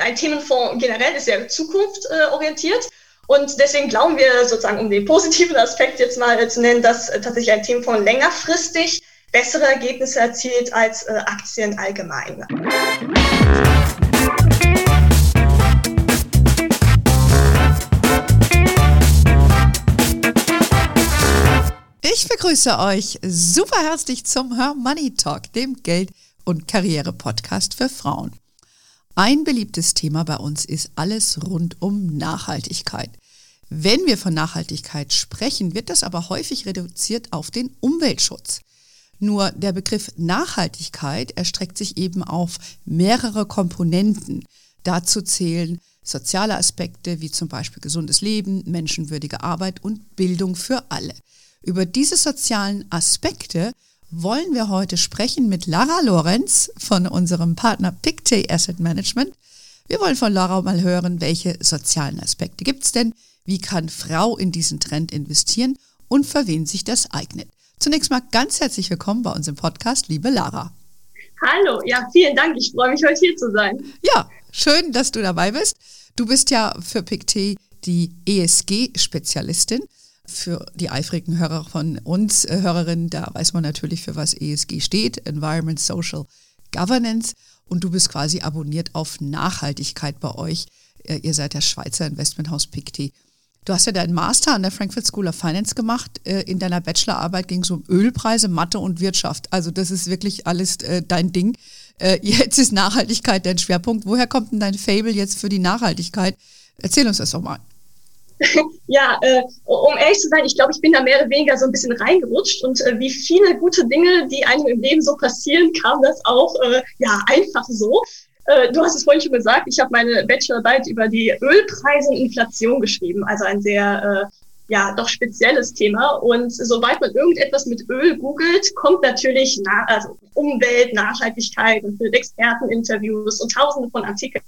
Ein Themenfonds generell ist ja zukunftsorientiert. Und deswegen glauben wir sozusagen, um den positiven Aspekt jetzt mal zu nennen, dass tatsächlich ein Themenfonds längerfristig bessere Ergebnisse erzielt als Aktien allgemein. Ich begrüße euch super herzlich zum Her Money Talk, dem Geld- und Karriere-Podcast für Frauen. Ein beliebtes Thema bei uns ist alles rund um Nachhaltigkeit. Wenn wir von Nachhaltigkeit sprechen, wird das aber häufig reduziert auf den Umweltschutz. Nur der Begriff Nachhaltigkeit erstreckt sich eben auf mehrere Komponenten. Dazu zählen soziale Aspekte wie zum Beispiel gesundes Leben, menschenwürdige Arbeit und Bildung für alle. Über diese sozialen Aspekte wollen wir heute sprechen mit Lara Lorenz von unserem Partner Pictet Asset Management. Wir wollen von Lara mal hören, welche sozialen Aspekte gibt es denn, wie kann Frau in diesen Trend investieren und für wen sich das eignet. Zunächst mal ganz herzlich willkommen bei uns im Podcast, liebe Lara. Hallo, ja, vielen Dank. Ich freue mich, heute hier zu sein. Ja, schön, dass du dabei bist. Du bist ja für Pictet die ESG-Spezialistin für die eifrigen Hörer von uns, äh, Hörerinnen, da weiß man natürlich, für was ESG steht, Environment, Social Governance. Und du bist quasi abonniert auf Nachhaltigkeit bei euch. Äh, ihr seid das Schweizer Investmenthaus Pictet. Du hast ja deinen Master an der Frankfurt School of Finance gemacht. Äh, in deiner Bachelorarbeit ging es um Ölpreise, Mathe und Wirtschaft. Also das ist wirklich alles äh, dein Ding. Äh, jetzt ist Nachhaltigkeit dein Schwerpunkt. Woher kommt denn dein Fable jetzt für die Nachhaltigkeit? Erzähl uns das doch mal. ja, äh, um ehrlich zu sein, ich glaube, ich bin da mehr oder weniger so ein bisschen reingerutscht und äh, wie viele gute Dinge, die einem im Leben so passieren, kam das auch äh, ja einfach so. Äh, du hast es vorhin schon gesagt, ich habe meine Bachelorarbeit über die Ölpreise und Inflation geschrieben, also ein sehr äh, ja doch spezielles Thema. Und sobald man irgendetwas mit Öl googelt, kommt natürlich na, also Umwelt, Nachhaltigkeit und Experteninterviews und Tausende von Artikeln.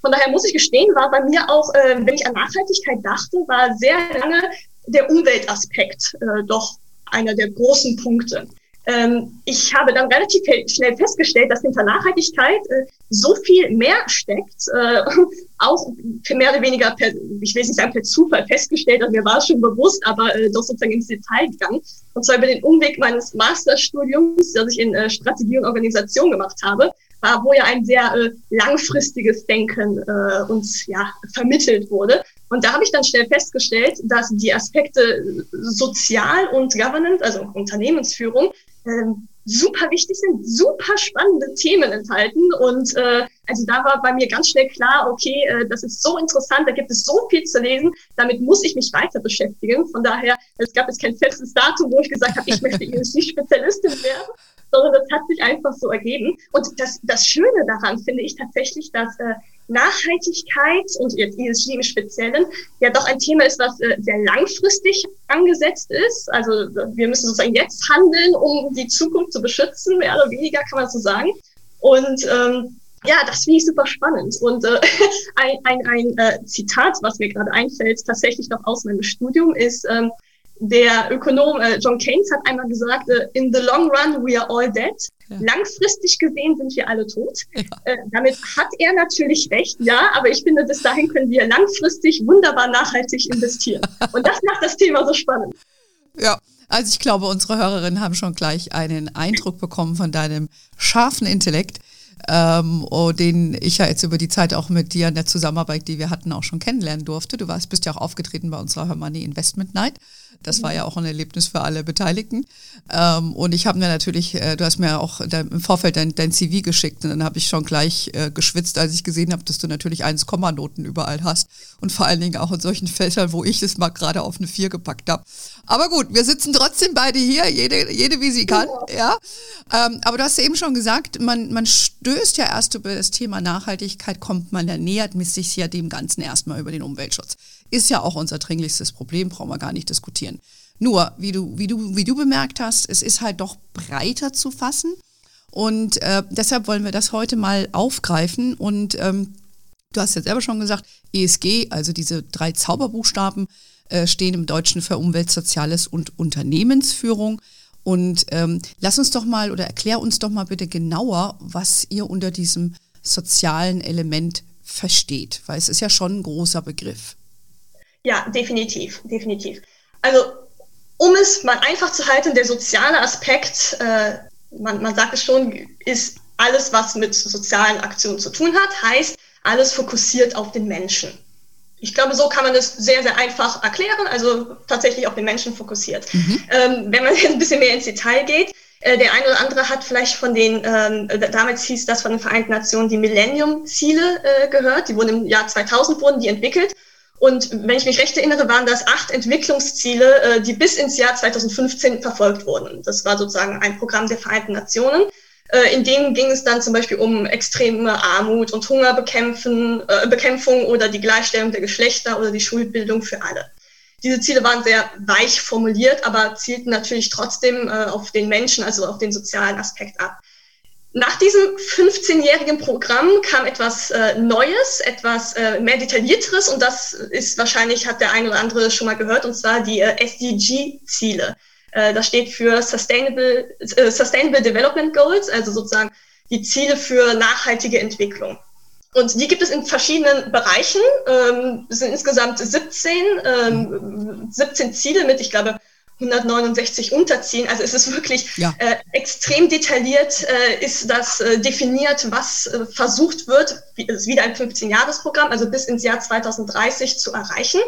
Von daher muss ich gestehen, war bei mir auch, äh, wenn ich an Nachhaltigkeit dachte, war sehr lange der Umweltaspekt äh, doch einer der großen Punkte. Ähm, ich habe dann relativ schnell festgestellt, dass hinter Nachhaltigkeit äh, so viel mehr steckt, äh, auch mehr oder weniger, per, ich will nicht sagen per Zufall festgestellt, also mir war es schon bewusst, aber äh, doch sozusagen ins Detail gegangen. Und zwar über den Umweg meines Masterstudiums, das ich in äh, Strategie und Organisation gemacht habe, war, wo ja ein sehr äh, langfristiges Denken äh, uns ja vermittelt wurde. Und da habe ich dann schnell festgestellt, dass die Aspekte Sozial und Governance, also Unternehmensführung, ähm, super wichtig sind, super spannende Themen enthalten. Und äh, also da war bei mir ganz schnell klar, okay, äh, das ist so interessant, da gibt es so viel zu lesen, damit muss ich mich weiter beschäftigen. Von daher, es gab jetzt kein festes Datum, wo ich gesagt habe, ich möchte ESG-Spezialistin werden, sondern das hat sich einfach so ergeben. Und das, das Schöne daran finde ich tatsächlich, dass äh, Nachhaltigkeit und jetzt ESG im Speziellen ja doch ein Thema ist, was äh, sehr langfristig angesetzt ist. Also wir müssen sozusagen jetzt handeln, um die Zukunft zu beschützen, mehr oder weniger kann man so sagen. Und ähm, ja, das finde ich super spannend. Und äh, ein, ein, ein äh, Zitat, was mir gerade einfällt, tatsächlich noch aus meinem Studium, ist, ähm, der Ökonom äh, John Keynes hat einmal gesagt, äh, in the long run we are all dead. Ja. Langfristig gesehen sind wir alle tot. Ja. Äh, damit hat er natürlich recht, ja, aber ich finde, bis dahin können wir langfristig wunderbar nachhaltig investieren. Und das macht das Thema so spannend. Ja, also ich glaube, unsere Hörerinnen haben schon gleich einen Eindruck bekommen von deinem scharfen Intellekt ähm, oh, den ich ja jetzt über die Zeit auch mit dir in der Zusammenarbeit, die wir hatten, auch schon kennenlernen durfte. Du warst, bist ja auch aufgetreten bei unserer Money Investment Night. Das war ja auch ein Erlebnis für alle Beteiligten. Ähm, und ich habe mir natürlich, äh, du hast mir auch im Vorfeld dein, dein CV geschickt und dann habe ich schon gleich äh, geschwitzt, als ich gesehen habe, dass du natürlich 1-Komma-Noten überall hast und vor allen Dingen auch in solchen Fächern, wo ich es mal gerade auf eine 4 gepackt habe. Aber gut, wir sitzen trotzdem beide hier, jede, jede wie sie kann. Ja. Ähm, aber du hast ja eben schon gesagt, man, man stößt ja erst über das Thema Nachhaltigkeit, kommt man ja nähert sich ja dem Ganzen erstmal über den Umweltschutz. Ist ja auch unser dringlichstes Problem, brauchen wir gar nicht diskutieren. Nur, wie du, wie du, wie du bemerkt hast, es ist halt doch breiter zu fassen. Und äh, deshalb wollen wir das heute mal aufgreifen. Und ähm, du hast ja selber schon gesagt, ESG, also diese drei Zauberbuchstaben, äh, stehen im Deutschen für Umwelt, Soziales und Unternehmensführung. Und ähm, lass uns doch mal oder erklär uns doch mal bitte genauer, was ihr unter diesem sozialen Element versteht? Weil es ist ja schon ein großer Begriff. Ja, definitiv, definitiv. Also um es mal einfach zu halten, der soziale Aspekt, äh, man, man sagt es schon, ist alles, was mit sozialen Aktionen zu tun hat, heißt alles fokussiert auf den Menschen. Ich glaube, so kann man das sehr, sehr einfach erklären, also tatsächlich auf den Menschen fokussiert. Mhm. Ähm, wenn man jetzt ein bisschen mehr ins Detail geht, äh, der eine oder andere hat vielleicht von den, ähm, damals hieß das von den Vereinten Nationen, die Millennium-Ziele äh, gehört. Die wurden im Jahr 2000 wurden die entwickelt. Und wenn ich mich recht erinnere, waren das acht Entwicklungsziele, äh, die bis ins Jahr 2015 verfolgt wurden. Das war sozusagen ein Programm der Vereinten Nationen. Äh, in dem ging es dann zum Beispiel um extreme Armut und Hungerbekämpfung äh, Bekämpfung oder die Gleichstellung der Geschlechter oder die Schulbildung für alle. Diese Ziele waren sehr weich formuliert, aber zielten natürlich trotzdem auf den Menschen, also auf den sozialen Aspekt ab. Nach diesem 15-jährigen Programm kam etwas äh, Neues, etwas äh, mehr Detaillierteres und das ist wahrscheinlich, hat der eine oder andere schon mal gehört, und zwar die äh, SDG-Ziele. Äh, das steht für Sustainable, äh, Sustainable Development Goals, also sozusagen die Ziele für nachhaltige Entwicklung. Und die gibt es in verschiedenen Bereichen. Ähm, es sind insgesamt 17, ähm, 17 Ziele mit, ich glaube, 169 Unterziehen. Also es ist wirklich ja. äh, extrem detailliert, äh, ist das äh, definiert, was äh, versucht wird, es ist wieder ein 15-Jahres-Programm, also bis ins Jahr 2030 zu erreichen.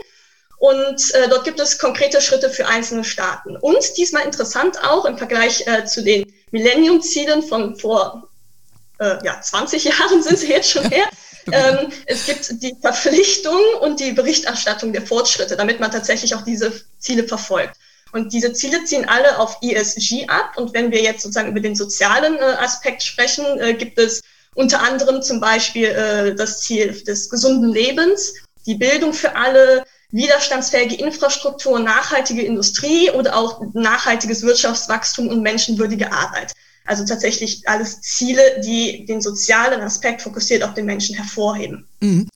Und äh, dort gibt es konkrete Schritte für einzelne Staaten. Und diesmal interessant auch im Vergleich äh, zu den Millennium-Zielen von vor ja, 20 Jahren sind sie jetzt schon her. Ähm, es gibt die Verpflichtung und die Berichterstattung der Fortschritte, damit man tatsächlich auch diese Ziele verfolgt. Und diese Ziele ziehen alle auf ESG ab. Und wenn wir jetzt sozusagen über den sozialen äh, Aspekt sprechen, äh, gibt es unter anderem zum Beispiel äh, das Ziel des gesunden Lebens, die Bildung für alle, widerstandsfähige Infrastruktur, nachhaltige Industrie oder auch nachhaltiges Wirtschaftswachstum und menschenwürdige Arbeit. Also tatsächlich alles Ziele, die den sozialen Aspekt fokussiert auf den Menschen hervorheben. Mhm.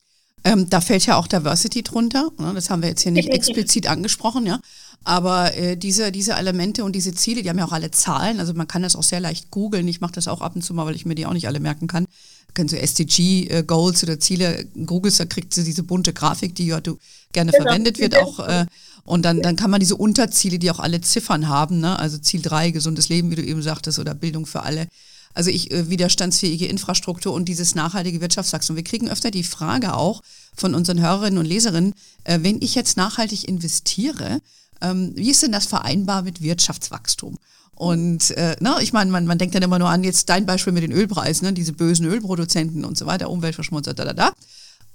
Ähm, da fällt ja auch Diversity drunter. Ne? Das haben wir jetzt hier nicht Definitiv. explizit angesprochen, ja. Aber äh, diese, diese Elemente und diese Ziele, die haben ja auch alle Zahlen. Also man kann das auch sehr leicht googeln. Ich mache das auch ab und zu mal, weil ich mir die auch nicht alle merken kann. Können so SDG-Goals äh, oder Ziele googelst, da kriegt sie diese bunte Grafik, die ja du gerne genau. verwendet wird auch. Äh, und dann, dann kann man diese Unterziele, die auch alle Ziffern haben, ne? also Ziel 3, gesundes Leben, wie du eben sagtest, oder Bildung für alle. Also ich, äh, widerstandsfähige Infrastruktur und dieses nachhaltige Wirtschaftswachstum. Wir kriegen öfter die Frage auch von unseren Hörerinnen und Leserinnen, äh, wenn ich jetzt nachhaltig investiere, ähm, wie ist denn das vereinbar mit Wirtschaftswachstum? Und äh, na, ich meine, man, man denkt dann immer nur an jetzt dein Beispiel mit den Ölpreisen, ne, diese bösen Ölproduzenten und so weiter, Umweltverschmutzer, da, da, da.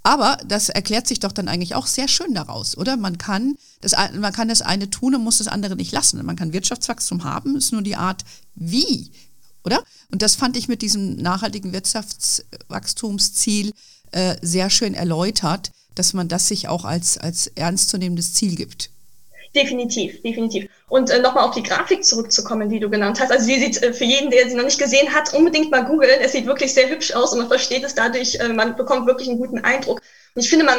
Aber das erklärt sich doch dann eigentlich auch sehr schön daraus, oder? Man kann das, man kann das eine tun und muss das andere nicht lassen. Man kann Wirtschaftswachstum haben, ist nur die Art, wie, oder? Und das fand ich mit diesem nachhaltigen Wirtschaftswachstumsziel äh, sehr schön erläutert, dass man das sich auch als, als ernstzunehmendes Ziel gibt. Definitiv, definitiv. Und äh, nochmal auf die Grafik zurückzukommen, die du genannt hast. Also sie sieht äh, für jeden, der sie noch nicht gesehen hat, unbedingt mal googeln. Es sieht wirklich sehr hübsch aus und man versteht es dadurch, äh, man bekommt wirklich einen guten Eindruck. Und ich finde, man,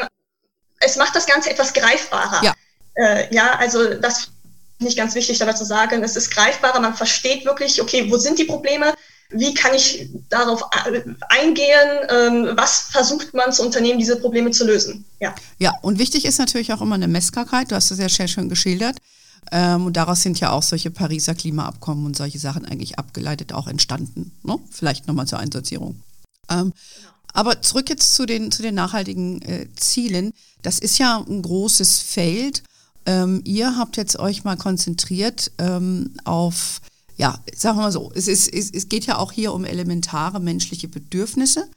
es macht das Ganze etwas greifbarer. Ja, äh, ja also das nicht ganz wichtig dabei zu sagen. Es ist greifbarer, man versteht wirklich, okay, wo sind die Probleme? Wie kann ich darauf eingehen? Ähm, was versucht man zu unternehmen, diese Probleme zu lösen? Ja. ja, und wichtig ist natürlich auch immer eine Messbarkeit. Du hast das ja sehr schön geschildert. Ähm, und daraus sind ja auch solche Pariser Klimaabkommen und solche Sachen eigentlich abgeleitet auch entstanden. Ne? Vielleicht nochmal zur Einsortierung. Ähm, aber zurück jetzt zu den, zu den nachhaltigen äh, Zielen. Das ist ja ein großes Feld. Ähm, ihr habt jetzt euch mal konzentriert ähm, auf ja, sagen wir mal so, es, ist, es, es geht ja auch hier um elementare menschliche Bedürfnisse.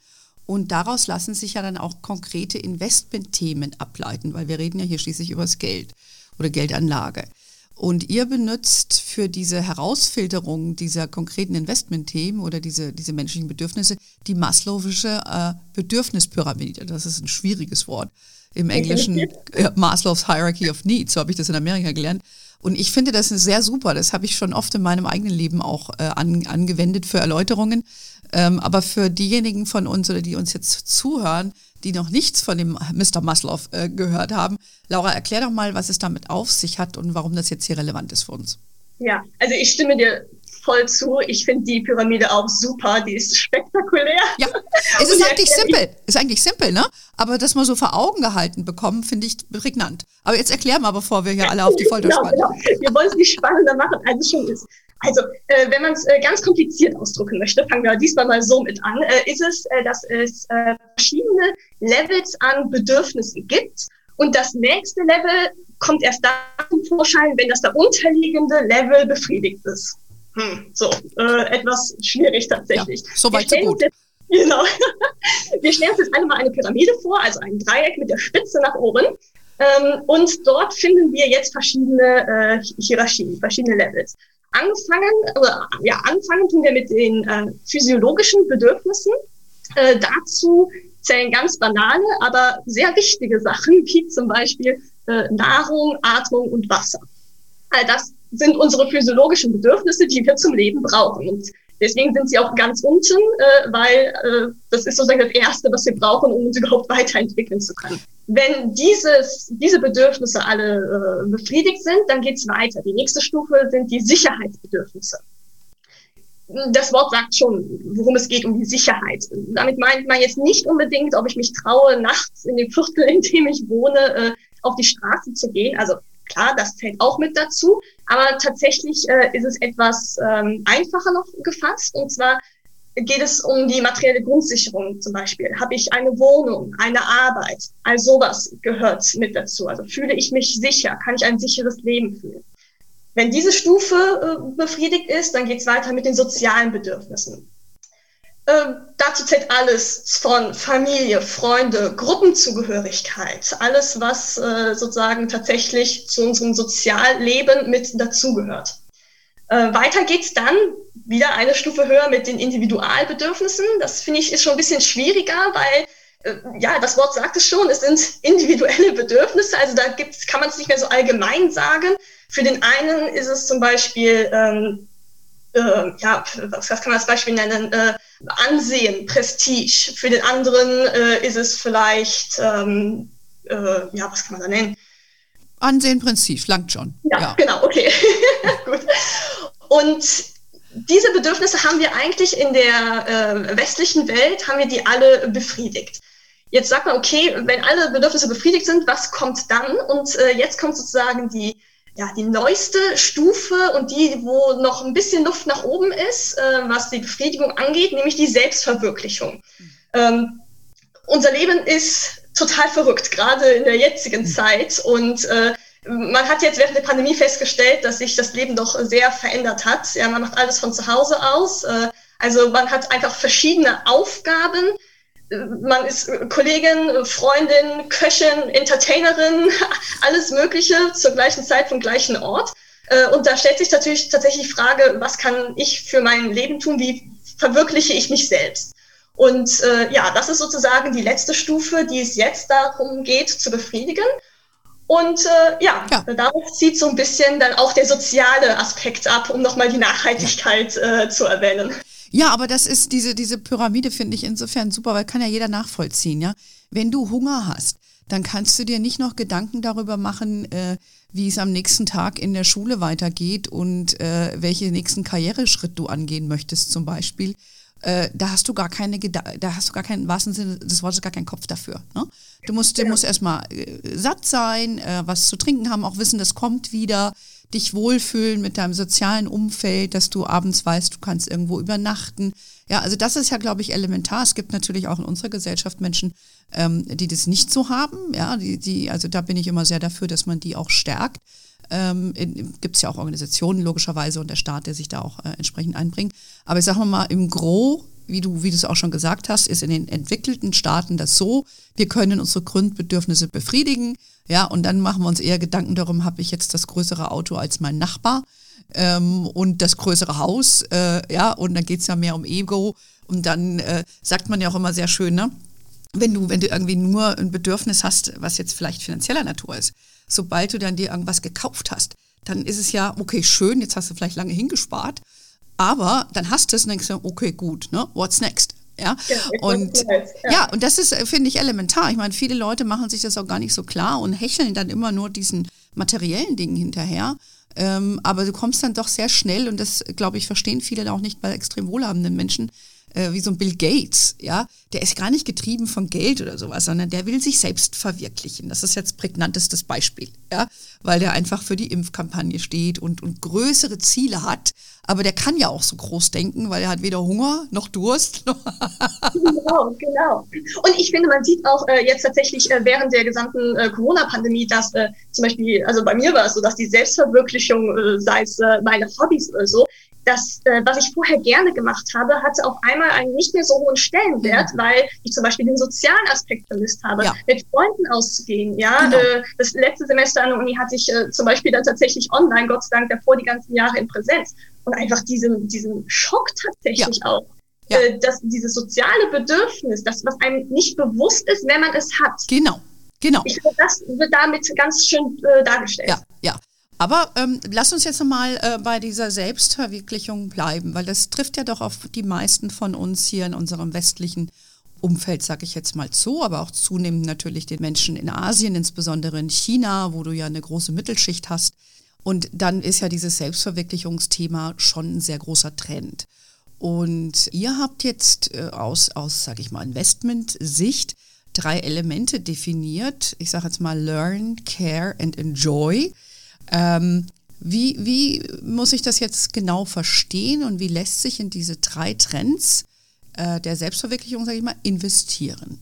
Und daraus lassen sich ja dann auch konkrete Investmentthemen ableiten, weil wir reden ja hier schließlich über das Geld oder Geldanlage. Und ihr benutzt für diese Herausfilterung dieser konkreten Investmentthemen oder diese, diese menschlichen Bedürfnisse die Maslow'sche äh, Bedürfnispyramide. Das ist ein schwieriges Wort. Im Englischen äh, Maslow's Hierarchy of Needs, so habe ich das in Amerika gelernt. Und ich finde das sehr super. Das habe ich schon oft in meinem eigenen Leben auch äh, an, angewendet für Erläuterungen. Ähm, aber für diejenigen von uns oder die uns jetzt zuhören, die noch nichts von dem Mr. Maslow äh, gehört haben, Laura, erklär doch mal, was es damit auf sich hat und warum das jetzt hier relevant ist für uns. Ja, also ich stimme dir voll zu. Ich finde die Pyramide auch super, die ist spektakulär. Ja, es ist eigentlich simpel, ist eigentlich simpel, ne? Aber das mal so vor Augen gehalten bekommen, finde ich prägnant. Aber jetzt erklär mal, bevor wir hier alle auf die Folter genau, spannen. Genau. Wir wollen es nicht spannender machen, als es schon ist. Also, äh, wenn man es äh, ganz kompliziert ausdrücken möchte, fangen wir diesmal mal so mit an, äh, ist es, äh, dass es äh, verschiedene Levels an Bedürfnissen gibt. Und das nächste Level kommt erst dann zum Vorschein, wenn das unterliegende Level befriedigt ist. Hm, so, äh, etwas schwierig tatsächlich. Ja, so weit so gut. Jetzt, genau. Wir stellen uns jetzt einmal eine Pyramide vor, also ein Dreieck mit der Spitze nach oben. Ähm, und dort finden wir jetzt verschiedene äh, Hierarchien, verschiedene Levels. Angefangen, oder, ja, anfangen tun wir mit den äh, physiologischen Bedürfnissen. Äh, dazu zählen ganz banale, aber sehr wichtige Sachen, wie zum Beispiel äh, Nahrung, Atmung und Wasser. All das sind unsere physiologischen Bedürfnisse, die wir zum Leben brauchen. Und deswegen sind sie auch ganz unten, äh, weil äh, das ist sozusagen das Erste, was wir brauchen, um uns überhaupt weiterentwickeln zu können. Wenn dieses, diese Bedürfnisse alle äh, befriedigt sind, dann geht's weiter. Die nächste Stufe sind die Sicherheitsbedürfnisse das Wort sagt schon, worum es geht, um die Sicherheit. Damit meint man jetzt nicht unbedingt, ob ich mich traue, nachts in dem Viertel, in dem ich wohne, äh, auf die Straße zu gehen. Also klar, das zählt auch mit dazu. Aber tatsächlich äh, ist es etwas ähm, einfacher noch gefasst. Und zwar geht es um die materielle Grundsicherung zum Beispiel. Habe ich eine Wohnung, eine Arbeit? All sowas gehört mit dazu. Also fühle ich mich sicher? Kann ich ein sicheres Leben fühlen? Wenn diese Stufe äh, befriedigt ist, dann geht es weiter mit den sozialen Bedürfnissen. Äh, dazu zählt alles von Familie, Freunde, Gruppenzugehörigkeit, alles, was äh, sozusagen tatsächlich zu unserem Sozialleben mit dazugehört. Äh, weiter geht's dann wieder eine Stufe höher mit den Individualbedürfnissen. Das finde ich ist schon ein bisschen schwieriger, weil äh, ja, das Wort sagt es schon, es sind individuelle Bedürfnisse, also da gibt's, kann man es nicht mehr so allgemein sagen. Für den einen ist es zum Beispiel, ähm, äh, ja, was, was kann man als Beispiel nennen? Äh, Ansehen, Prestige. Für den anderen äh, ist es vielleicht, ähm, äh, ja, was kann man da nennen? Ansehen, Prestige, langt schon. Ja, ja. genau, okay. Gut. Und diese Bedürfnisse haben wir eigentlich in der äh, westlichen Welt, haben wir die alle befriedigt. Jetzt sagt man, okay, wenn alle Bedürfnisse befriedigt sind, was kommt dann? Und äh, jetzt kommt sozusagen die ja, die neueste Stufe und die, wo noch ein bisschen Luft nach oben ist, äh, was die Befriedigung angeht, nämlich die Selbstverwirklichung. Ähm, unser Leben ist total verrückt, gerade in der jetzigen mhm. Zeit. Und äh, man hat jetzt während der Pandemie festgestellt, dass sich das Leben doch sehr verändert hat. Ja, man macht alles von zu Hause aus. Äh, also man hat einfach verschiedene Aufgaben, man ist Kollegin, Freundin, Köchin, Entertainerin, alles Mögliche zur gleichen Zeit vom gleichen Ort. Äh, und da stellt sich natürlich tatsächlich die Frage, was kann ich für mein Leben tun? Wie verwirkliche ich mich selbst? Und äh, ja, das ist sozusagen die letzte Stufe, die es jetzt darum geht zu befriedigen. Und äh, ja, ja, darauf zieht so ein bisschen dann auch der soziale Aspekt ab, um nochmal die Nachhaltigkeit äh, zu erwähnen. Ja, aber das ist diese, diese Pyramide, finde ich insofern super, weil kann ja jeder nachvollziehen, ja. Wenn du Hunger hast, dann kannst du dir nicht noch Gedanken darüber machen, äh, wie es am nächsten Tag in der Schule weitergeht und äh, welche nächsten Karriereschritt du angehen möchtest, zum Beispiel. Äh, da hast du gar keine, da hast du gar keinen, wahrsten Sinne des Wortes, gar keinen Kopf dafür. Ne? Du musst, du musst erstmal äh, satt sein, äh, was zu trinken haben, auch wissen, das kommt wieder dich wohlfühlen mit deinem sozialen Umfeld, dass du abends weißt, du kannst irgendwo übernachten. Ja, also das ist ja, glaube ich, elementar. Es gibt natürlich auch in unserer Gesellschaft Menschen, ähm, die das nicht so haben. Ja, die, die, also da bin ich immer sehr dafür, dass man die auch stärkt. Ähm, Gibt es ja auch Organisationen logischerweise und der Staat, der sich da auch äh, entsprechend einbringt. Aber ich sage mal, im Gro wie du, wie es auch schon gesagt hast, ist in den entwickelten Staaten das so, wir können unsere Grundbedürfnisse befriedigen, ja, und dann machen wir uns eher Gedanken darum, habe ich jetzt das größere Auto als mein Nachbar ähm, und das größere Haus, äh, ja, und dann geht es ja mehr um Ego und dann äh, sagt man ja auch immer sehr schön, ne? Wenn du, wenn du irgendwie nur ein Bedürfnis hast, was jetzt vielleicht finanzieller Natur ist, sobald du dann dir irgendwas gekauft hast, dann ist es ja, okay, schön, jetzt hast du vielleicht lange hingespart, aber dann hast du es und denkst du, okay, gut, ne? What's next? Ja, ja und ja. ja. und das ist, finde ich, elementar. Ich meine, viele Leute machen sich das auch gar nicht so klar und hecheln dann immer nur diesen materiellen Dingen hinterher. Ähm, aber du kommst dann doch sehr schnell, und das, glaube ich, verstehen viele auch nicht bei extrem wohlhabenden Menschen, äh, wie so ein Bill Gates, ja, der ist gar nicht getrieben von Geld oder sowas, sondern der will sich selbst verwirklichen. Das ist jetzt prägnantestes Beispiel, ja, weil der einfach für die Impfkampagne steht und, und größere Ziele hat. Aber der kann ja auch so groß denken, weil er hat weder Hunger noch Durst. genau, genau. Und ich finde, man sieht auch äh, jetzt tatsächlich äh, während der gesamten äh, Corona-Pandemie, dass äh, zum Beispiel, also bei mir war es so, dass die Selbstverwirklichung, äh, sei es äh, meine Hobbys oder so, das, äh, was ich vorher gerne gemacht habe, hatte auf einmal einen nicht mehr so hohen Stellenwert, mhm. weil ich zum Beispiel den sozialen Aspekt vermisst habe, ja. mit Freunden auszugehen. Ja, genau. äh, das letzte Semester an der Uni hatte ich äh, zum Beispiel dann tatsächlich online, Gott sei Dank, davor die ganzen Jahre in Präsenz. Und einfach diesen, diesen Schock tatsächlich ja. auch. Ja. Äh, dass dieses soziale Bedürfnis, das, was einem nicht bewusst ist, wenn man es hat. Genau, genau. Ich finde, das wird damit ganz schön äh, dargestellt. Ja, ja. Aber ähm, lass uns jetzt nochmal äh, bei dieser Selbstverwirklichung bleiben, weil das trifft ja doch auf die meisten von uns hier in unserem westlichen Umfeld, sage ich jetzt mal zu, aber auch zunehmend natürlich den Menschen in Asien, insbesondere in China, wo du ja eine große Mittelschicht hast. Und dann ist ja dieses Selbstverwirklichungsthema schon ein sehr großer Trend. Und ihr habt jetzt äh, aus, aus sage ich mal, Investment-Sicht drei Elemente definiert. Ich sage jetzt mal Learn, Care and Enjoy. Ähm, wie, wie muss ich das jetzt genau verstehen und wie lässt sich in diese drei Trends äh, der Selbstverwirklichung, sage ich mal, investieren?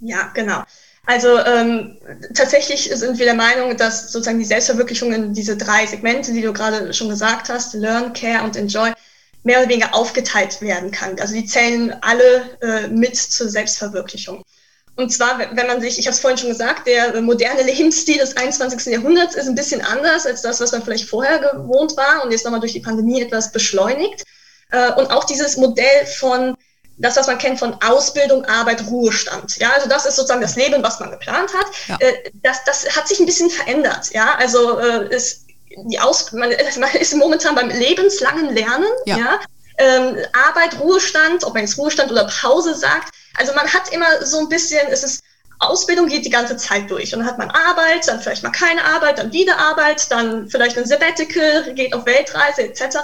Ja, genau. Also ähm, tatsächlich sind wir der Meinung, dass sozusagen die Selbstverwirklichung in diese drei Segmente, die du gerade schon gesagt hast, Learn, Care und Enjoy, mehr oder weniger aufgeteilt werden kann. Also die zählen alle äh, mit zur Selbstverwirklichung. Und zwar, wenn man sich, ich habe es vorhin schon gesagt, der moderne Lebensstil des 21. Jahrhunderts ist ein bisschen anders als das, was man vielleicht vorher gewohnt war und jetzt nochmal durch die Pandemie etwas beschleunigt. Äh, und auch dieses Modell von das, was man kennt von Ausbildung, Arbeit, Ruhestand. Ja, also das ist sozusagen das Leben, was man geplant hat. Ja. Äh, das, das hat sich ein bisschen verändert. Ja, also äh, ist die Aus man, man ist momentan beim lebenslangen Lernen. Ja. ja? Ähm, Arbeit, Ruhestand, ob man jetzt Ruhestand oder Pause sagt, also man hat immer so ein bisschen, es ist, Ausbildung geht die ganze Zeit durch. Und dann hat man Arbeit, dann vielleicht mal keine Arbeit, dann wieder Arbeit, dann vielleicht ein Sabbatical, geht auf Weltreise etc.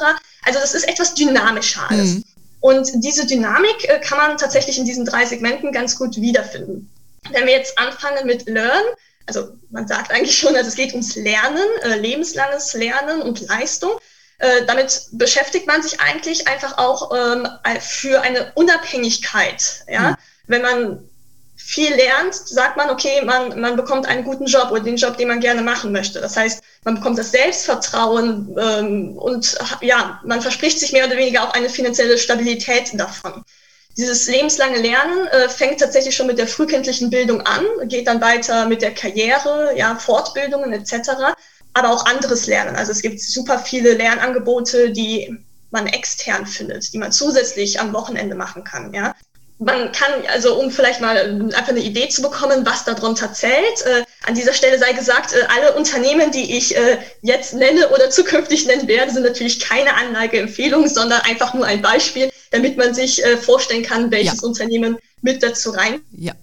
Also das ist etwas dynamischer alles. Mhm. Und diese Dynamik äh, kann man tatsächlich in diesen drei Segmenten ganz gut wiederfinden. Wenn wir jetzt anfangen mit Learn, also man sagt eigentlich schon, also es geht ums Lernen, äh, lebenslanges Lernen und Leistung. Äh, damit beschäftigt man sich eigentlich einfach auch ähm, für eine Unabhängigkeit. Ja? Mhm. Wenn man viel lernt, sagt man, okay, man, man bekommt einen guten Job oder den Job, den man gerne machen möchte. Das heißt, man bekommt das Selbstvertrauen ähm, und ja, man verspricht sich mehr oder weniger auch eine finanzielle Stabilität davon. Dieses lebenslange Lernen äh, fängt tatsächlich schon mit der frühkindlichen Bildung an, geht dann weiter mit der Karriere, ja, Fortbildungen etc aber auch anderes Lernen. Also es gibt super viele Lernangebote, die man extern findet, die man zusätzlich am Wochenende machen kann. Ja. Man kann, also um vielleicht mal einfach eine Idee zu bekommen, was darunter zählt, äh, an dieser Stelle sei gesagt, äh, alle Unternehmen, die ich äh, jetzt nenne oder zukünftig nennen werde, sind natürlich keine Anlageempfehlung, sondern einfach nur ein Beispiel, damit man sich äh, vorstellen kann, welches ja. Unternehmen mit dazu reinfällt. Ja.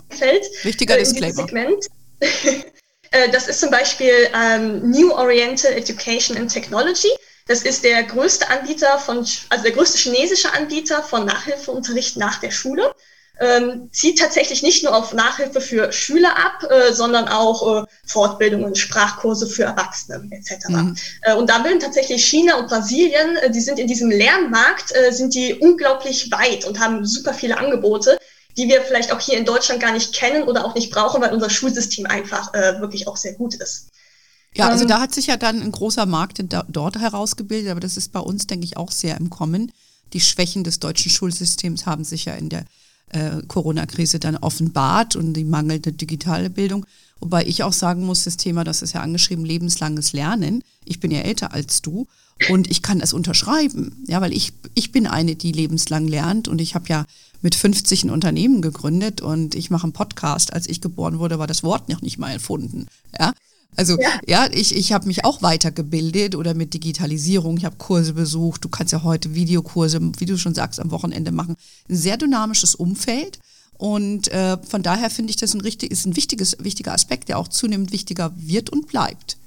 Wichtiger äh, Disclaimer. Segment. Äh, das ist zum Beispiel ähm, New Oriental Education and Technology. Das ist der größte Anbieter von, also der größte chinesische Anbieter von Nachhilfeunterricht nach der Schule. Ähm, zieht tatsächlich nicht nur auf Nachhilfe für Schüler ab, äh, sondern auch äh, Fortbildungen, Sprachkurse für Erwachsene etc. Mhm. Äh, und da bilden tatsächlich China und Brasilien, äh, die sind in diesem Lernmarkt, äh, sind die unglaublich weit und haben super viele Angebote die wir vielleicht auch hier in Deutschland gar nicht kennen oder auch nicht brauchen, weil unser Schulsystem einfach äh, wirklich auch sehr gut ist. Ja, also ähm, da hat sich ja dann ein großer Markt dort herausgebildet, aber das ist bei uns, denke ich, auch sehr im Kommen. Die Schwächen des deutschen Schulsystems haben sich ja in der äh, Corona-Krise dann offenbart und die mangelnde digitale Bildung. Wobei ich auch sagen muss, das Thema, das ist ja angeschrieben, lebenslanges Lernen. Ich bin ja älter als du und ich kann das unterschreiben, ja, weil ich, ich bin eine, die lebenslang lernt und ich habe ja mit 50 ein Unternehmen gegründet und ich mache einen Podcast. Als ich geboren wurde, war das Wort noch nicht mal erfunden. Ja. Also ja, ja ich, ich habe mich auch weitergebildet oder mit Digitalisierung. Ich habe Kurse besucht. Du kannst ja heute Videokurse, wie du schon sagst, am Wochenende machen. Ein sehr dynamisches Umfeld. Und äh, von daher finde ich das ein richtig, ist ein wichtiges, wichtiger Aspekt, der auch zunehmend wichtiger wird und bleibt.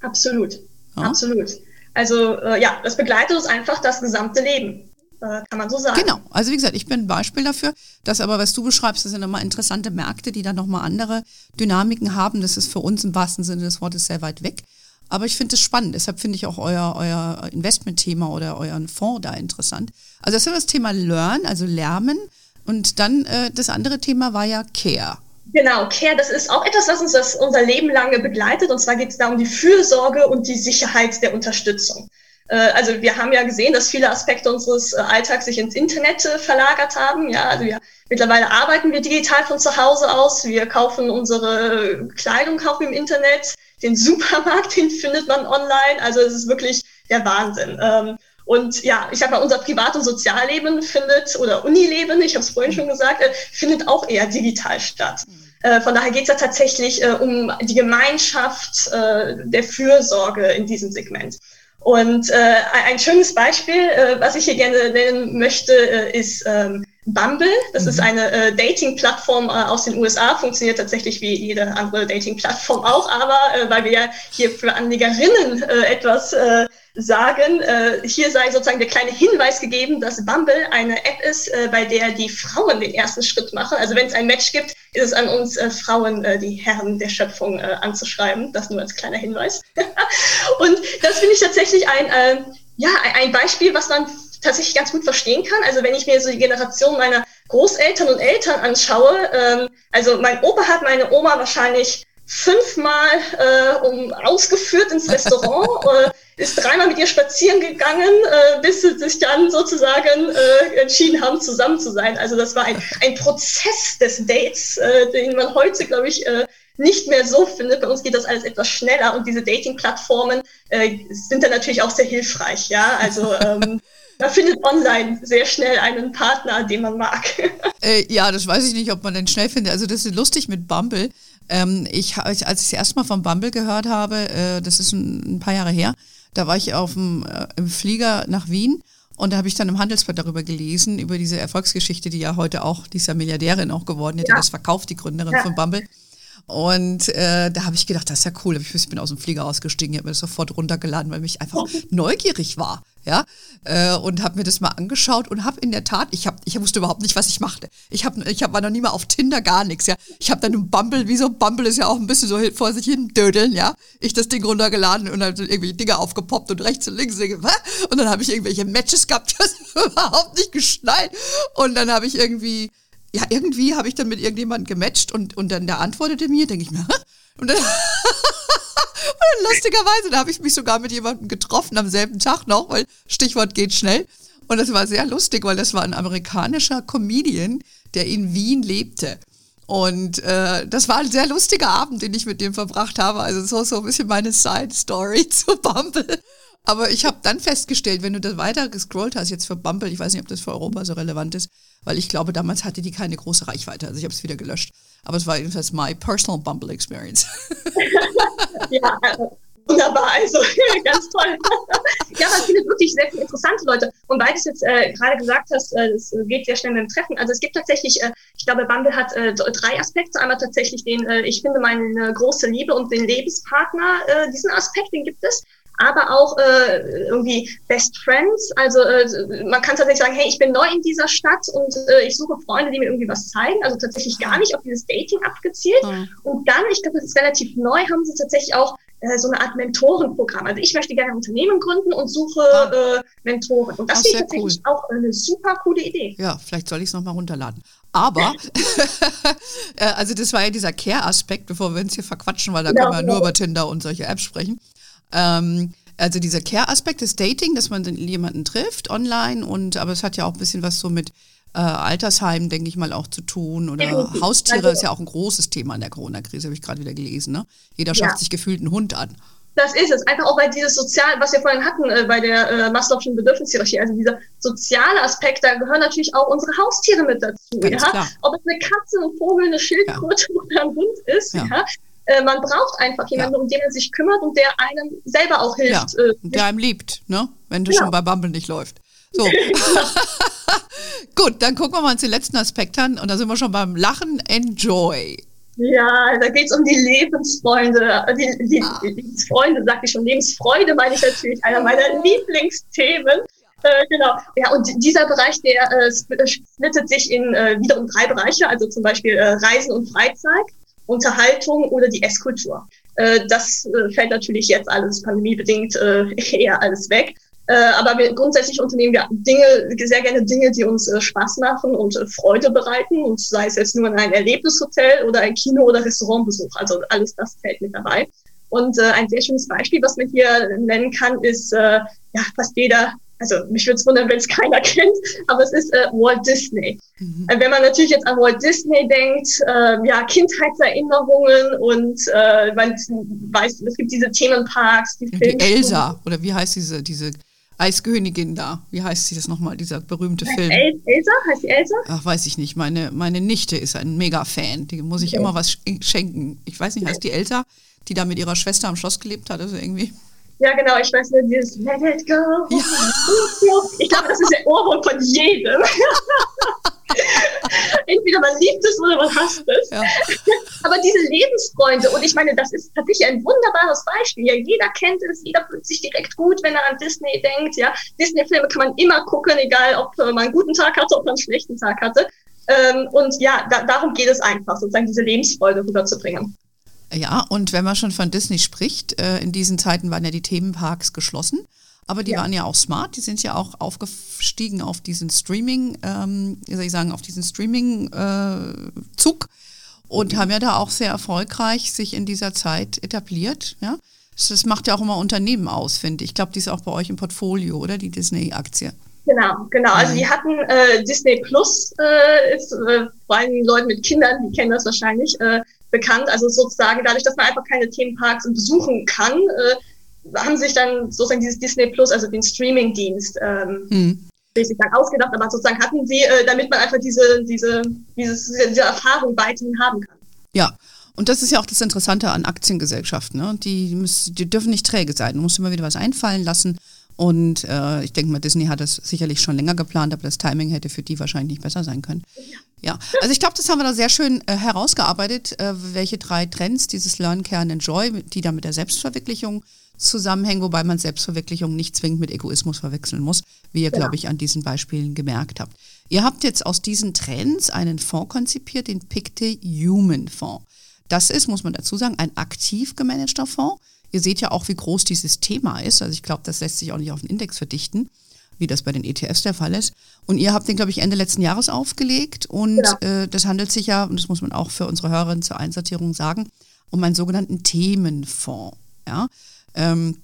Absolut, ja. absolut. Also äh, ja, das begleitet uns einfach das gesamte Leben. Äh, kann man so sagen. Genau, also wie gesagt, ich bin ein Beispiel dafür. Das aber, was du beschreibst, das sind immer interessante Märkte, die dann nochmal andere Dynamiken haben. Das ist für uns im wahrsten Sinne des Wortes sehr weit weg. Aber ich finde es spannend. Deshalb finde ich auch euer, euer Investmentthema oder euren Fonds da interessant. Also das ist das Thema Learn, also Lernen. Und dann äh, das andere Thema war ja Care. Genau, Care, das ist auch etwas, was uns das unser Leben lange begleitet. Und zwar geht es da um die Fürsorge und die Sicherheit der Unterstützung. Äh, also wir haben ja gesehen, dass viele Aspekte unseres äh, Alltags sich ins Internet äh, verlagert haben. Ja, also wir, mittlerweile arbeiten wir digital von zu Hause aus. Wir kaufen unsere Kleidung kaufen im Internet. Den Supermarkt, den findet man online. Also es ist wirklich der Wahnsinn. Ähm, und ja, ich sag mal, unser Privat- und Sozialleben findet, oder Unileben, ich habe es vorhin schon gesagt, findet auch eher digital statt. Von daher geht es ja tatsächlich um die Gemeinschaft der Fürsorge in diesem Segment. Und äh, ein schönes Beispiel, äh, was ich hier gerne nennen möchte, äh, ist ähm, Bumble. Das mhm. ist eine äh, Dating-Plattform äh, aus den USA, funktioniert tatsächlich wie jede andere Dating-Plattform auch, aber äh, weil wir ja hier für Anlegerinnen äh, etwas äh, sagen. Äh, hier sei sozusagen der kleine Hinweis gegeben, dass Bumble eine App ist, bei der die Frauen den ersten Schritt machen. Also wenn es ein Match gibt, ist es an uns Frauen, die Herren der Schöpfung anzuschreiben. Das nur als kleiner Hinweis. und das finde ich tatsächlich ein, ja, ein Beispiel, was man tatsächlich ganz gut verstehen kann. Also wenn ich mir so die Generation meiner Großeltern und Eltern anschaue, ähm, also mein Opa hat meine Oma wahrscheinlich fünfmal äh, um, ausgeführt ins Restaurant, äh, ist dreimal mit ihr spazieren gegangen, äh, bis sie sich dann sozusagen äh, entschieden haben, zusammen zu sein. Also das war ein, ein Prozess des Dates, äh, den man heute, glaube ich, äh, nicht mehr so findet. Bei uns geht das alles etwas schneller und diese Dating-Plattformen äh, sind dann natürlich auch sehr hilfreich. Ja, also ähm, man findet online sehr schnell einen Partner, den man mag. Äh, ja, das weiß ich nicht, ob man den schnell findet. Also das ist lustig mit Bumble. Ähm, ich, als ich das erste Mal von Bumble gehört habe, äh, das ist ein, ein, paar Jahre her, da war ich auf dem, äh, im Flieger nach Wien und da habe ich dann im Handelsblatt darüber gelesen, über diese Erfolgsgeschichte, die ja heute auch, die ist ja Milliardärin auch geworden, die hat ja das verkauft, die Gründerin ja. von Bumble. Und äh, da habe ich gedacht, das ist ja cool. Ich bin aus dem Flieger ausgestiegen, habe mir das sofort runtergeladen, weil mich einfach neugierig war ja, äh, und habe mir das mal angeschaut und habe in der Tat, ich habe, ich wusste überhaupt nicht, was ich machte. Ich habe, ich hab, war noch nie mal auf Tinder, gar nichts, ja. Ich habe dann ein Bumble, wie so Bumble ist ja auch ein bisschen so vor sich hin dödeln, ja. Ich das Ding runtergeladen und dann irgendwelche Dinge aufgepoppt und rechts und links und dann habe ich irgendwelche Matches gehabt, das überhaupt nicht geschnallt und dann habe ich irgendwie ja, irgendwie habe ich dann mit irgendjemandem gematcht und, und dann der antwortete mir, denke ich mir, und dann und lustigerweise, da habe ich mich sogar mit jemandem getroffen am selben Tag noch, weil Stichwort geht schnell. Und das war sehr lustig, weil das war ein amerikanischer Comedian, der in Wien lebte. Und äh, das war ein sehr lustiger Abend, den ich mit dem verbracht habe. Also so, so ein bisschen meine Side-Story zu Bumble. Aber ich habe dann festgestellt, wenn du das weiter gescrollt hast, jetzt für Bumble, ich weiß nicht, ob das für Europa so relevant ist, weil ich glaube, damals hatte die keine große Reichweite. Also ich habe es wieder gelöscht. Aber es war jedenfalls my personal Bumble Experience. ja, wunderbar, also ganz toll. ja, man findet wirklich sehr viele interessante Leute. Und weil du es jetzt äh, gerade gesagt hast, äh, es geht sehr schnell mit dem Treffen. Also es gibt tatsächlich, äh, ich glaube, Bumble hat äh, drei Aspekte. Einmal tatsächlich den, äh, ich finde meine große Liebe und den Lebenspartner, äh, diesen Aspekt, den gibt es aber auch äh, irgendwie Best Friends. Also äh, man kann tatsächlich sagen, hey, ich bin neu in dieser Stadt und äh, ich suche Freunde, die mir irgendwie was zeigen. Also tatsächlich gar nicht auf dieses Dating abgezielt. Mhm. Und dann, ich glaube, das ist relativ neu, haben sie tatsächlich auch äh, so eine Art Mentorenprogramm. Also ich möchte gerne ein Unternehmen gründen und suche äh, Mentoren. Und das finde ich tatsächlich cool. auch eine super coole Idee. Ja, vielleicht soll ich es nochmal runterladen. Aber, äh, also das war ja dieser Care-Aspekt, bevor wir uns hier verquatschen, weil da genau, können wir genau. nur über Tinder und solche Apps sprechen. Ähm, also dieser Care-Aspekt des Dating, dass man jemanden trifft online und aber es hat ja auch ein bisschen was so mit äh, Altersheimen, denke ich mal, auch zu tun. Oder ja, Haustiere ist ja auch ein großes Thema in der Corona-Krise, habe ich gerade wieder gelesen. Ne? Jeder schafft ja. sich gefühlt einen Hund an. Das ist es. Einfach auch bei dieses Sozial, was wir vorhin hatten, äh, bei der äh, Maslow'schen Bedürfnishierarchie, also dieser soziale Aspekt, da gehören natürlich auch unsere Haustiere mit dazu. ja? Ob es eine Katze, ein Vogel, eine Schildkröte ja. oder ein Hund ist. Ja. ja? Äh, man braucht einfach jemanden, ja. um den man sich kümmert und der einem selber auch hilft. Ja, äh, der einem liebt, ne? wenn das genau. schon bei Bumble nicht läuft. So. Gut, dann gucken wir mal uns den letzten Aspekt an und da sind wir schon beim Lachen. Enjoy. Ja, da geht es um die Lebensfreunde. Die, die, ah. Lebensfreunde, sagte ich schon. Lebensfreude meine ich natürlich, einer meiner Lieblingsthemen. Äh, genau. Ja, und dieser Bereich, der äh, splittet sich in äh, wiederum drei Bereiche, also zum Beispiel äh, Reisen und Freizeit, Unterhaltung oder die Esskultur. Äh, das äh, fällt natürlich jetzt alles pandemiebedingt äh, eher alles weg. Aber wir, grundsätzlich unternehmen wir Dinge, sehr gerne Dinge, die uns Spaß machen und Freude bereiten. Und sei es jetzt nur ein Erlebnishotel oder ein Kino- oder Restaurantbesuch. Also alles das fällt mit dabei. Und ein sehr schönes Beispiel, was man hier nennen kann, ist ja fast jeder also mich würde es wundern, wenn es keiner kennt, aber es ist äh, Walt Disney. Mhm. Äh, wenn man natürlich jetzt an Walt Disney denkt, äh, ja, Kindheitserinnerungen und äh, man weiß, es gibt diese Themenparks, die, die Elsa, oder wie heißt diese, diese Eiskönigin da. Wie heißt sie das nochmal, dieser berühmte Film? El Elsa? Heißt sie Elsa? Ach, weiß ich nicht. Meine, meine Nichte ist ein Mega-Fan. Die muss ich okay. immer was schenken. Ich weiß nicht, heißt die Elsa, die da mit ihrer Schwester am Schloss gelebt hat? Also irgendwie. Ja, genau. Ich weiß nur dieses Let it go. Ja. Ich glaube, das ist der Ohrwurm von jedem. Entweder man liebt es oder man hasst es. Ja. Aber diese Lebensfreunde, und ich meine, das ist tatsächlich ein wunderbares Beispiel. Ja, jeder kennt es, jeder fühlt sich direkt gut, wenn er an Disney denkt. Ja, Disney-Filme kann man immer gucken, egal ob man einen guten Tag hatte, ob man einen schlechten Tag hatte. Ähm, und ja, da, darum geht es einfach, sozusagen diese Lebensfreude rüberzubringen. Ja, und wenn man schon von Disney spricht, äh, in diesen Zeiten waren ja die Themenparks geschlossen. Aber die ja. waren ja auch smart, die sind ja auch aufgestiegen auf diesen Streaming, ähm, wie soll ich sagen, auf diesen Streaming-Zug äh, und haben ja da auch sehr erfolgreich sich in dieser Zeit etabliert. Ja? Das macht ja auch immer Unternehmen aus, finde ich. Ich glaube, die ist auch bei euch im Portfolio, oder? Die Disney-Aktie. Genau, genau. Also mhm. die hatten äh, Disney Plus, äh, ist äh, vor allem Leute mit Kindern, die kennen das wahrscheinlich, äh, bekannt. Also sozusagen dadurch, dass man einfach keine Themenparks besuchen kann, äh, haben sich dann sozusagen dieses Disney Plus, also den Streaming-Dienst, ähm, mhm. dann ausgedacht, aber sozusagen hatten sie, äh, damit man einfach diese, diese, dieses, diese Erfahrung weiterhin haben kann. Ja. Und das ist ja auch das Interessante an Aktiengesellschaften. Ne? Die, müssen, die dürfen nicht träge sein. Du musst immer wieder was einfallen lassen. Und äh, ich denke mal, Disney hat das sicherlich schon länger geplant, aber das Timing hätte für die wahrscheinlich nicht besser sein können. Ja, also ich glaube, das haben wir da sehr schön äh, herausgearbeitet, äh, welche drei Trends dieses Learn, Care and Enjoy, die da mit der Selbstverwirklichung zusammenhängen, wobei man Selbstverwirklichung nicht zwingend mit Egoismus verwechseln muss, wie ihr, genau. glaube ich, an diesen Beispielen gemerkt habt. Ihr habt jetzt aus diesen Trends einen Fonds konzipiert, den Picte Human Fonds. Das ist, muss man dazu sagen, ein aktiv gemanagter Fonds. Ihr seht ja auch, wie groß dieses Thema ist. Also ich glaube, das lässt sich auch nicht auf den Index verdichten, wie das bei den ETFs der Fall ist. Und ihr habt den, glaube ich, Ende letzten Jahres aufgelegt. Und genau. äh, das handelt sich ja, und das muss man auch für unsere Hörerinnen zur Einsortierung sagen, um einen sogenannten Themenfonds. Ja? Ähm,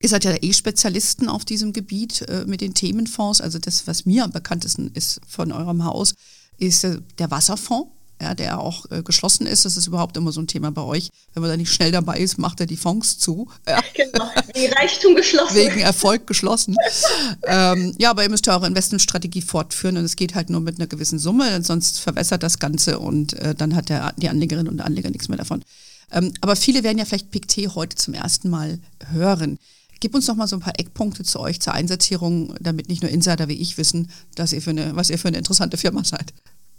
Ihr seid ja eh Spezialisten auf diesem Gebiet äh, mit den Themenfonds. Also das, was mir am bekanntesten ist von eurem Haus, ist äh, der Wasserfonds, ja, der auch äh, geschlossen ist. Das ist überhaupt immer so ein Thema bei euch. Wenn man da nicht schnell dabei ist, macht er die Fonds zu. Ja. Genau, wegen Reichtum geschlossen. Wegen Erfolg geschlossen. ähm, ja, aber ihr müsst ja eure Investmentstrategie fortführen und es geht halt nur mit einer gewissen Summe, sonst verwässert das Ganze und äh, dann hat der, die Anlegerin und der Anleger nichts mehr davon. Ähm, aber viele werden ja vielleicht PICT heute zum ersten Mal hören. Gib uns noch mal so ein paar Eckpunkte zu euch zur Einsortierung, damit nicht nur Insider wie ich wissen, dass ihr für eine, was ihr für eine interessante Firma seid.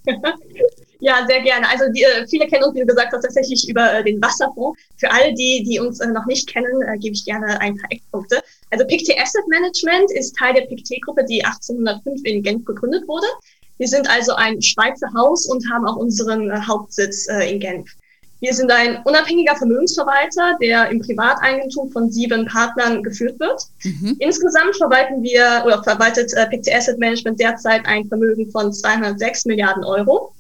Ja, sehr gerne. Also die, äh, viele kennen uns, wie gesagt tatsächlich über äh, den Wasserfonds. Für alle, die, die uns äh, noch nicht kennen, äh, gebe ich gerne ein paar Eckpunkte. Also PICT Asset Management ist Teil der PICT-Gruppe, die 1805 in Genf gegründet wurde. Wir sind also ein Schweizer Haus und haben auch unseren äh, Hauptsitz äh, in Genf. Wir sind ein unabhängiger Vermögensverwalter, der im Privateigentum von sieben Partnern geführt wird. Mhm. Insgesamt verwalten wir oder verwaltet äh, PICT Asset Management derzeit ein Vermögen von 206 Milliarden Euro.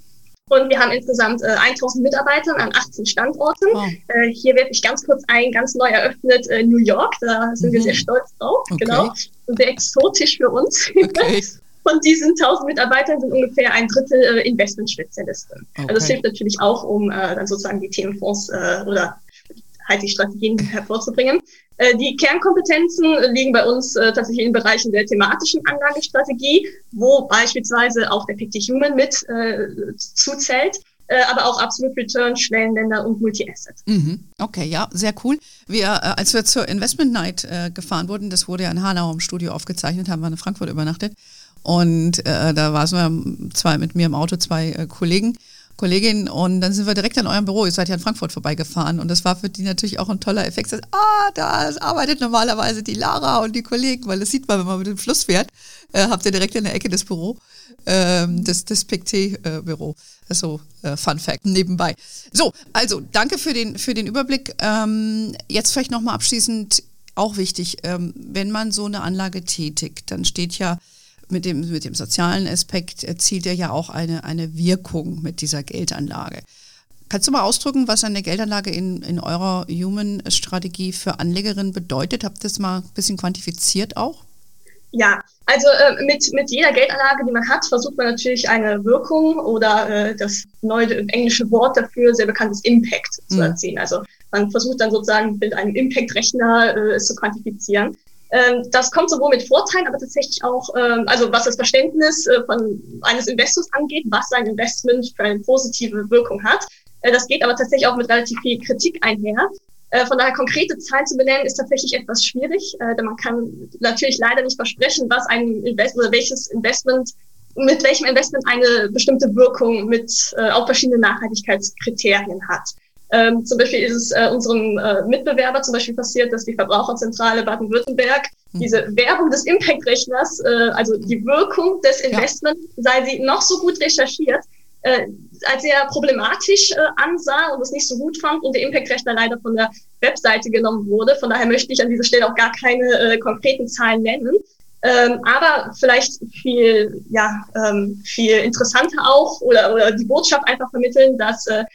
Und wir haben insgesamt äh, 1000 Mitarbeiter an 18 Standorten. Oh. Äh, hier wird ich ganz kurz ein ganz neu eröffnet äh, New York. Da sind mhm. wir sehr stolz drauf. Okay. Genau. Sehr exotisch für uns. Okay. Von diesen 1000 Mitarbeitern sind ungefähr ein Drittel äh, Investmentspezialisten. Okay. Also das hilft natürlich auch, um äh, dann sozusagen die Themenfonds äh, oder halt die Strategien hervorzubringen. Äh, die Kernkompetenzen liegen bei uns äh, tatsächlich in Bereichen der thematischen Anlagestrategie, wo beispielsweise auch der Pictic Human mit äh, zuzählt äh, aber auch Absolute Return, Schwellenländer und Multi-Asset. Mhm. Okay, ja, sehr cool. Wir, als wir zur Investment Night äh, gefahren wurden, das wurde ja in Hanau im Studio aufgezeichnet, haben wir in Frankfurt übernachtet. Und äh, da waren wir zwei mit mir im Auto, zwei äh, Kollegen. Kollegin und dann sind wir direkt an eurem Büro. Ihr seid ja in Frankfurt vorbeigefahren und das war für die natürlich auch ein toller Effekt. ah, da arbeitet normalerweise die Lara und die Kollegen, weil das sieht man, wenn man mit dem Fluss fährt. Äh, habt ihr direkt in der Ecke des Büro, ähm, das, das PICT-Büro. Äh, so äh, Fun Fact nebenbei. So, also danke für den, für den Überblick. Ähm, jetzt vielleicht nochmal abschließend auch wichtig, ähm, wenn man so eine Anlage tätigt, dann steht ja mit dem, mit dem sozialen Aspekt erzielt er ja auch eine, eine Wirkung mit dieser Geldanlage. Kannst du mal ausdrücken, was eine Geldanlage in, in eurer Human-Strategie für Anlegerinnen bedeutet? Habt ihr das mal ein bisschen quantifiziert auch? Ja, also äh, mit, mit jeder Geldanlage, die man hat, versucht man natürlich eine Wirkung oder äh, das neue englische Wort dafür, sehr bekanntes Impact mhm. zu erzielen. Also man versucht dann sozusagen mit einem Impact-Rechner äh, es zu quantifizieren. Ähm, das kommt sowohl mit Vorteilen, aber tatsächlich auch, ähm, also was das Verständnis äh, von eines Investors angeht, was sein Investment für eine positive Wirkung hat. Äh, das geht aber tatsächlich auch mit relativ viel Kritik einher. Äh, von daher konkrete Zahlen zu benennen ist tatsächlich etwas schwierig, denn man kann natürlich leider nicht versprechen, was ein Investment oder welches Investment mit welchem Investment eine bestimmte Wirkung mit auch verschiedenen Nachhaltigkeitskriterien hat. Ähm, zum Beispiel ist es äh, unserem äh, Mitbewerber zum Beispiel passiert, dass die Verbraucherzentrale Baden-Württemberg hm. diese Werbung des Impact-Rechners, äh, also die Wirkung des Investments, ja. sei sie noch so gut recherchiert, äh, als sehr problematisch äh, ansah und es nicht so gut fand und der Impact-Rechner leider von der Webseite genommen wurde. Von daher möchte ich an dieser Stelle auch gar keine äh, konkreten Zahlen nennen. Ähm, aber vielleicht viel, ja, ähm, viel interessanter auch oder, oder die Botschaft einfach vermitteln, dass äh,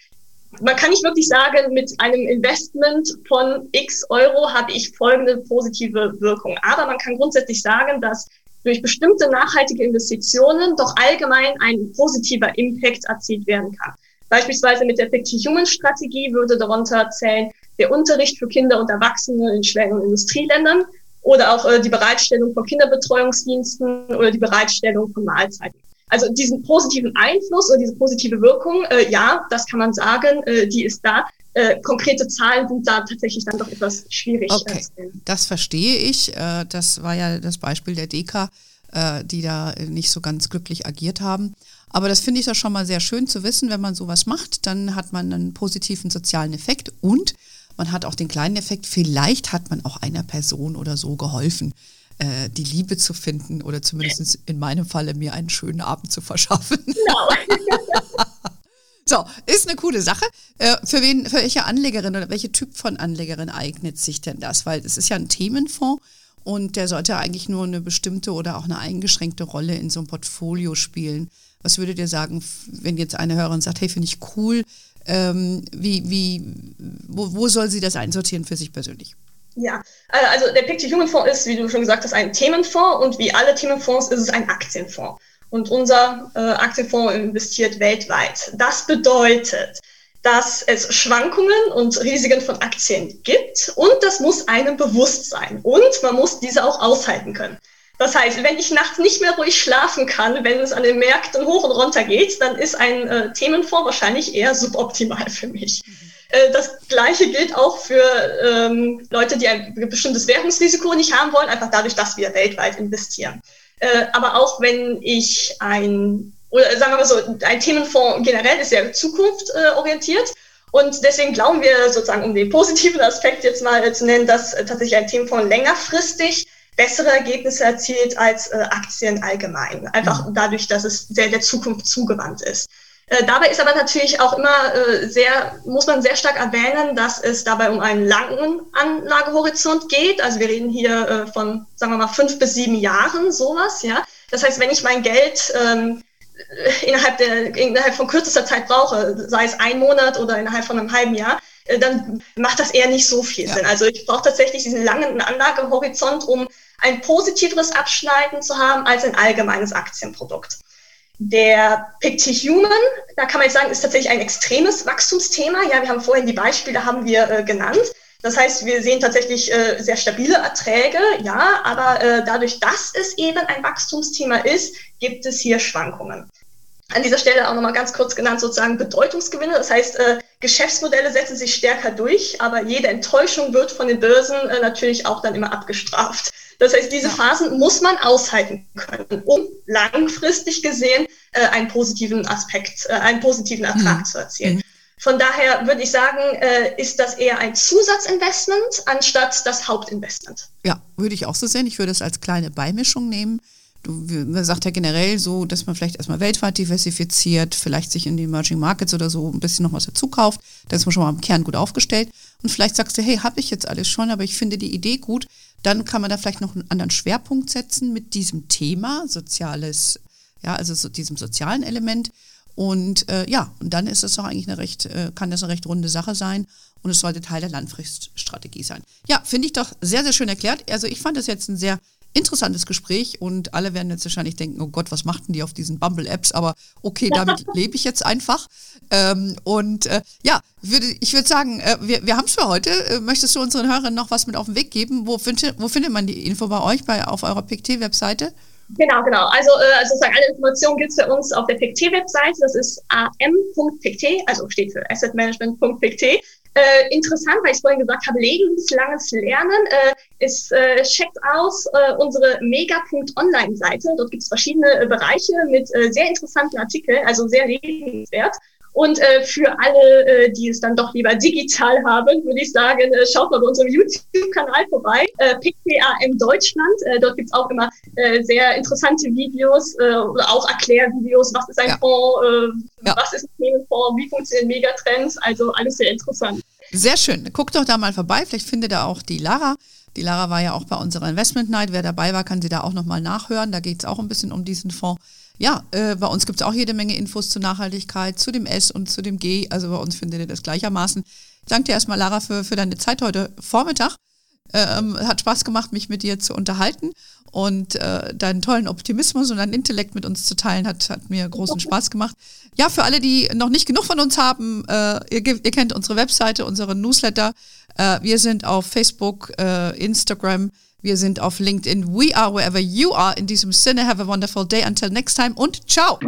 man kann nicht wirklich sagen, mit einem Investment von x Euro habe ich folgende positive Wirkung. Aber man kann grundsätzlich sagen, dass durch bestimmte nachhaltige Investitionen doch allgemein ein positiver Impact erzielt werden kann. Beispielsweise mit der Effective Human Strategie würde darunter zählen der Unterricht für Kinder und Erwachsene in schweren Industrieländern oder auch äh, die Bereitstellung von Kinderbetreuungsdiensten oder die Bereitstellung von Mahlzeiten. Also diesen positiven Einfluss oder diese positive Wirkung, äh, ja, das kann man sagen, äh, die ist da. Äh, konkrete Zahlen sind da tatsächlich dann doch etwas schwierig. Okay, das verstehe ich. Äh, das war ja das Beispiel der DEKA, äh, die da nicht so ganz glücklich agiert haben. Aber das finde ich doch schon mal sehr schön zu wissen, wenn man sowas macht, dann hat man einen positiven sozialen Effekt und man hat auch den kleinen Effekt, vielleicht hat man auch einer Person oder so geholfen äh, die Liebe zu finden oder zumindest in meinem Falle mir einen schönen Abend zu verschaffen. Genau. so, ist eine coole Sache. Äh, für wen, für welche Anlegerin oder welche Typ von Anlegerin eignet sich denn das? Weil es ist ja ein Themenfonds und der sollte eigentlich nur eine bestimmte oder auch eine eingeschränkte Rolle in so einem Portfolio spielen. Was würdet ihr sagen, wenn jetzt eine Hörerin sagt, hey, finde ich cool, ähm, wie, wie, wo, wo soll sie das einsortieren für sich persönlich? Ja, äh, also der Picture Human Fonds ist, wie du schon gesagt hast, ein Themenfonds und wie alle Themenfonds ist es ein Aktienfonds. Und unser äh, Aktienfonds investiert weltweit. Das bedeutet, dass es Schwankungen und Risiken von Aktien gibt und das muss einem bewusst sein und man muss diese auch aushalten können. Das heißt, wenn ich nachts nicht mehr ruhig schlafen kann, wenn es an den Märkten hoch und runter geht, dann ist ein äh, Themenfonds wahrscheinlich eher suboptimal für mich. Mhm. Äh, das Gleiche gilt auch für ähm, Leute, die ein bestimmtes Währungsrisiko nicht haben wollen, einfach dadurch, dass wir weltweit investieren. Äh, aber auch wenn ich ein, oder sagen wir mal so, ein Themenfonds generell ist ja zukunftsorientiert. Und deswegen glauben wir sozusagen, um den positiven Aspekt jetzt mal zu nennen, dass äh, tatsächlich ein Themenfonds längerfristig bessere Ergebnisse erzielt als äh, Aktien allgemein. Einfach mhm. dadurch, dass es sehr der Zukunft zugewandt ist. Äh, dabei ist aber natürlich auch immer äh, sehr, muss man sehr stark erwähnen, dass es dabei um einen langen Anlagehorizont geht. Also wir reden hier äh, von, sagen wir mal, fünf bis sieben Jahren, sowas, ja. Das heißt, wenn ich mein Geld ähm, innerhalb, der, innerhalb von kürzester Zeit brauche, sei es ein Monat oder innerhalb von einem halben Jahr, dann macht das eher nicht so viel ja. Sinn. Also ich brauche tatsächlich diesen langen Anlagehorizont, um ein positiveres Abschneiden zu haben als ein allgemeines Aktienprodukt. Der Pictic Human, da kann man jetzt sagen, ist tatsächlich ein extremes Wachstumsthema. Ja, wir haben vorhin die Beispiele haben wir äh, genannt. Das heißt, wir sehen tatsächlich äh, sehr stabile Erträge, ja, aber äh, dadurch, dass es eben ein Wachstumsthema ist, gibt es hier Schwankungen. An dieser Stelle auch nochmal ganz kurz genannt sozusagen Bedeutungsgewinne. Das heißt, äh, Geschäftsmodelle setzen sich stärker durch, aber jede Enttäuschung wird von den Börsen äh, natürlich auch dann immer abgestraft. Das heißt, diese Phasen muss man aushalten können, um langfristig gesehen äh, einen positiven Aspekt, äh, einen positiven Ertrag mhm. zu erzielen. Mhm. Von daher würde ich sagen, äh, ist das eher ein Zusatzinvestment anstatt das Hauptinvestment. Ja, würde ich auch so sehen. Ich würde es als kleine Beimischung nehmen. Du, man sagt ja generell so, dass man vielleicht erstmal weltweit diversifiziert, vielleicht sich in die Emerging Markets oder so ein bisschen noch was dazu kauft. Dann ist man schon mal im Kern gut aufgestellt. Und vielleicht sagst du, hey, habe ich jetzt alles schon, aber ich finde die Idee gut. Dann kann man da vielleicht noch einen anderen Schwerpunkt setzen mit diesem Thema, soziales, ja, also so diesem sozialen Element. Und äh, ja, und dann ist es doch eigentlich eine recht, äh, kann das eine recht runde Sache sein und es sollte Teil der Langfriststrategie sein. Ja, finde ich doch sehr, sehr schön erklärt. Also ich fand das jetzt ein sehr interessantes Gespräch und alle werden jetzt wahrscheinlich denken, oh Gott, was machten die auf diesen Bumble-Apps? Aber okay, damit lebe ich jetzt einfach. Ähm, und äh, ja, würde, ich würde sagen, äh, wir, wir haben es für heute. Äh, möchtest du unseren Hörern noch was mit auf den Weg geben? Wo, find, wo findet man die Info bei euch, bei, auf eurer PICT-Webseite? Genau, genau. Also äh, sozusagen alle Informationen gibt es für uns auf der PICT-Webseite. Das ist am.pict, also steht für assetmanagement.pict. Äh, interessant, weil ich vorhin gesagt habe, lebenslanges Lernen. Äh, es äh, checkt aus äh, unsere mega.online-Seite. Dort gibt es verschiedene äh, Bereiche mit äh, sehr interessanten Artikeln, also sehr lesenswert. Und äh, für alle, äh, die es dann doch lieber digital haben, würde ich sagen, äh, schaut mal bei unserem YouTube-Kanal vorbei, äh, PKAM Deutschland. Äh, dort gibt's auch immer äh, sehr interessante Videos äh, oder auch Erklärvideos, was ist ein ja. Fonds, äh, ja. was ist ein Themenfonds, wie funktionieren Megatrends, also alles sehr interessant. Sehr schön. Guckt doch da mal vorbei, vielleicht findet ihr auch die Lara. Die Lara war ja auch bei unserer Investment Night. Wer dabei war, kann sie da auch nochmal nachhören. Da geht es auch ein bisschen um diesen Fonds. Ja, äh, bei uns gibt es auch jede Menge Infos zur Nachhaltigkeit, zu dem S und zu dem G. Also bei uns findet ihr das gleichermaßen. Ich danke dir erstmal, Lara, für, für deine Zeit heute Vormittag. Ähm, hat Spaß gemacht, mich mit dir zu unterhalten und äh, deinen tollen Optimismus und deinen Intellekt mit uns zu teilen, hat, hat mir großen Spaß gemacht. Ja, für alle, die noch nicht genug von uns haben, äh, ihr, ihr, kennt unsere Webseite, unseren Newsletter. Äh, wir sind auf Facebook, äh, Instagram, wir sind auf LinkedIn. We are wherever you are. In diesem Sinne, have a wonderful day. Until next time und ciao.